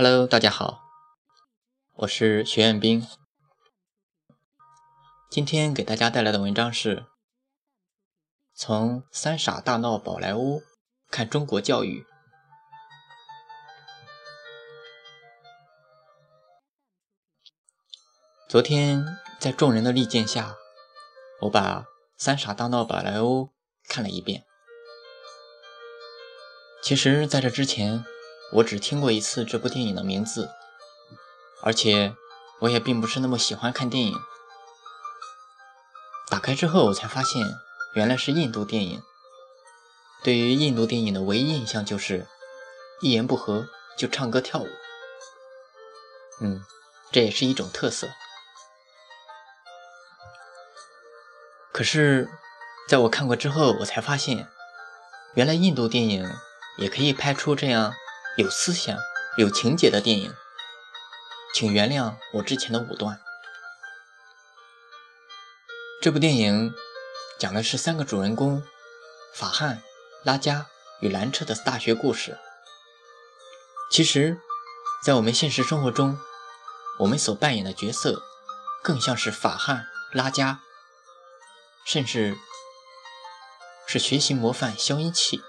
Hello，大家好，我是学院兵。今天给大家带来的文章是：从三傻大闹宝莱坞看中国教育。昨天在众人的力荐下，我把《三傻大闹宝莱坞》看了一遍。其实，在这之前，我只听过一次这部电影的名字，而且我也并不是那么喜欢看电影。打开之后，我才发现原来是印度电影。对于印度电影的唯一印象就是一言不合就唱歌跳舞。嗯，这也是一种特色。可是，在我看过之后，我才发现，原来印度电影也可以拍出这样。有思想、有情节的电影，请原谅我之前的武断。这部电影讲的是三个主人公法汉、拉加与兰彻的大学故事。其实，在我们现实生活中，我们所扮演的角色更像是法汉、拉加，甚至是学习模范消音器。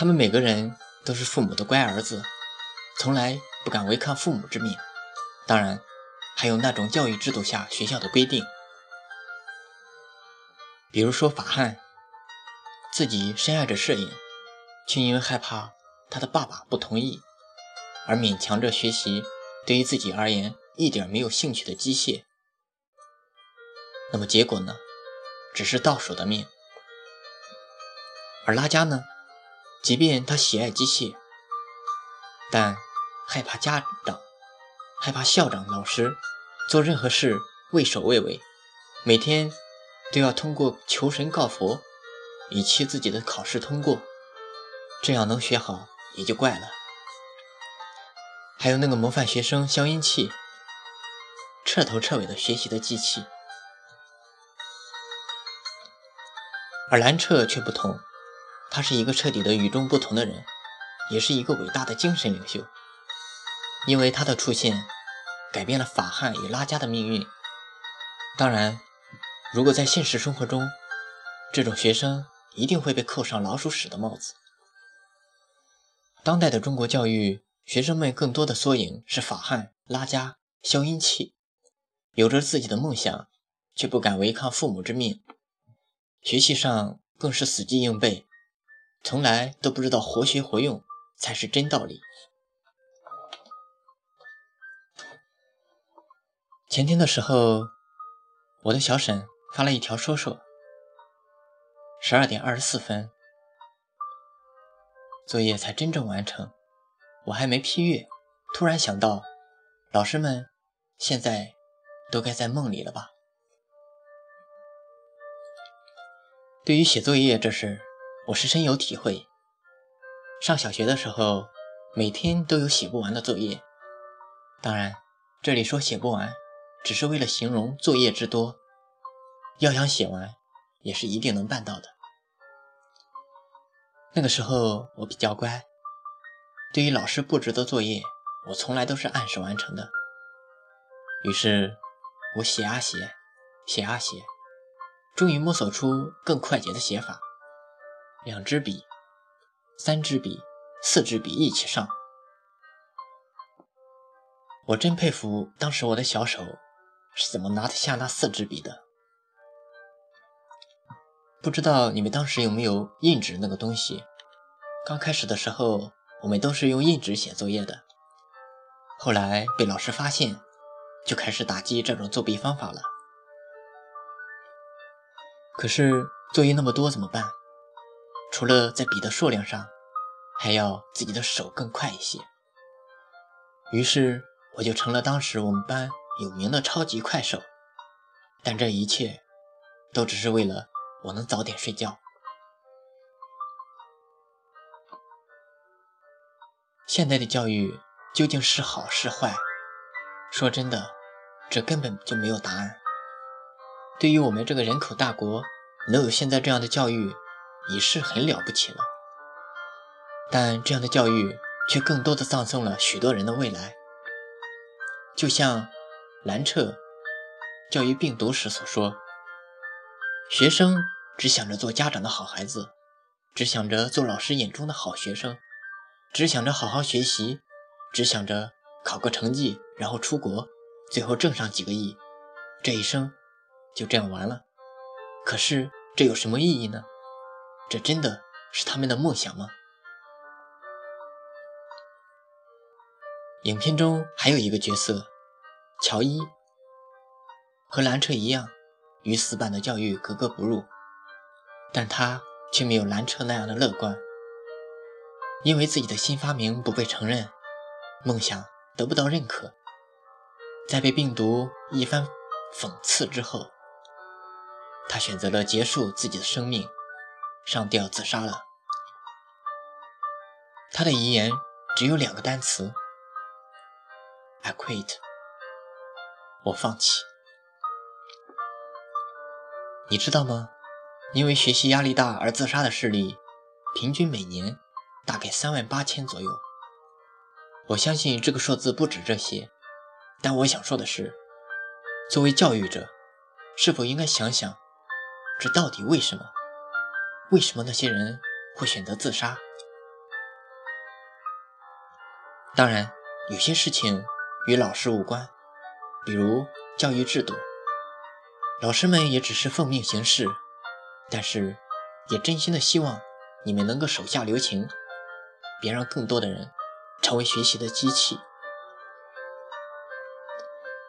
他们每个人都是父母的乖儿子，从来不敢违抗父母之命。当然，还有那种教育制度下学校的规定，比如说法汉自己深爱着摄影，却因为害怕他的爸爸不同意，而勉强着学习对于自己而言一点没有兴趣的机械。那么结果呢？只是倒数的命。而拉加呢？即便他喜爱机械，但害怕家长，害怕校长、老师，做任何事畏首畏尾，每天都要通过求神告佛，以期自己的考试通过，这样能学好也就怪了。还有那个模范学生消音器，彻头彻尾的学习的机器，而兰彻却不同。他是一个彻底的与众不同的人，也是一个伟大的精神领袖。因为他的出现，改变了法汉与拉加的命运。当然，如果在现实生活中，这种学生一定会被扣上老鼠屎的帽子。当代的中国教育，学生们更多的缩影是法汉、拉加、消音器，有着自己的梦想，却不敢违抗父母之命。学习上更是死记硬背。从来都不知道活学活用才是真道理。前天的时候，我的小沈发了一条说说，十二点二十四分，作业才真正完成，我还没批阅，突然想到，老师们现在都该在梦里了吧？对于写作业这事。我是深有体会。上小学的时候，每天都有写不完的作业。当然，这里说写不完，只是为了形容作业之多。要想写完，也是一定能办到的。那个时候我比较乖，对于老师布置的作业，我从来都是按时完成的。于是，我写啊写，写啊写，终于摸索出更快捷的写法。两支笔，三支笔，四支笔一起上。我真佩服当时我的小手是怎么拿得下那四支笔的。不知道你们当时有没有印纸那个东西？刚开始的时候，我们都是用印纸写作业的。后来被老师发现，就开始打击这种作弊方法了。可是作业那么多怎么办？除了在笔的数量上，还要自己的手更快一些。于是我就成了当时我们班有名的超级快手。但这一切都只是为了我能早点睡觉。现在的教育究竟是好是坏？说真的，这根本就没有答案。对于我们这个人口大国，能有现在这样的教育。已是很了不起了，但这样的教育却更多的葬送了许多人的未来。就像兰彻教育病毒时所说：“学生只想着做家长的好孩子，只想着做老师眼中的好学生，只想着好好学习，只想着考个成绩，然后出国，最后挣上几个亿，这一生就这样完了。可是这有什么意义呢？这真的是他们的梦想吗？”影片中还有一个角色，乔伊，和兰彻一样，与死板的教育格格不入，但他却没有兰彻那样的乐观。因为自己的新发明不被承认，梦想得不到认可，在被病毒一番讽刺之后，他选择了结束自己的生命，上吊自杀了。他的遗言只有两个单词。I quit，我放弃。你知道吗？因为学习压力大而自杀的事例，平均每年大概三万八千左右。我相信这个数字不止这些，但我想说的是，作为教育者，是否应该想想，这到底为什么？为什么那些人会选择自杀？当然，有些事情。与老师无关，比如教育制度，老师们也只是奉命行事，但是也真心的希望你们能够手下留情，别让更多的人成为学习的机器。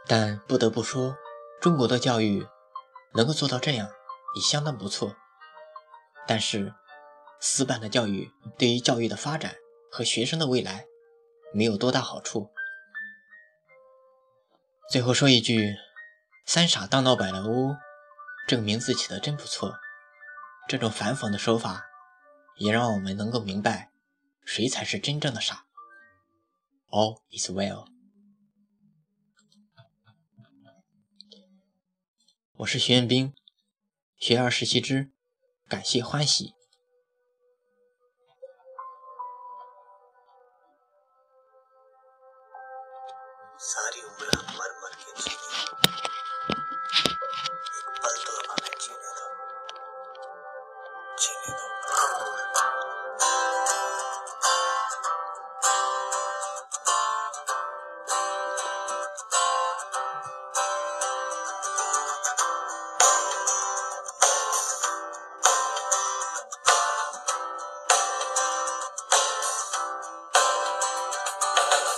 但不得不说，中国的教育能够做到这样已相当不错。但是，死板的教育对于教育的发展和学生的未来没有多大好处。最后说一句，“三傻大闹百乐屋”，这个名字起的真不错。这种反讽的手法，也让我们能够明白，谁才是真正的傻。All is well。我是徐彦兵，学而时习之，感谢欢喜。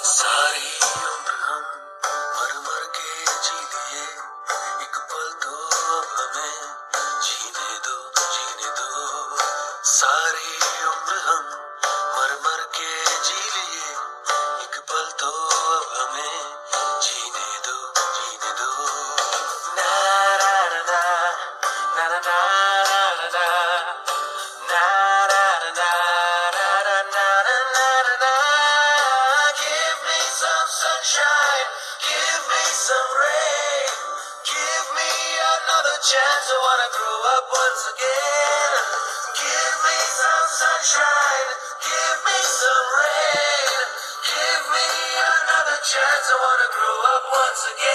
सारी chance, I wanna grow up once again. Give me some sunshine, give me some rain. Give me another chance, I wanna grow up once again.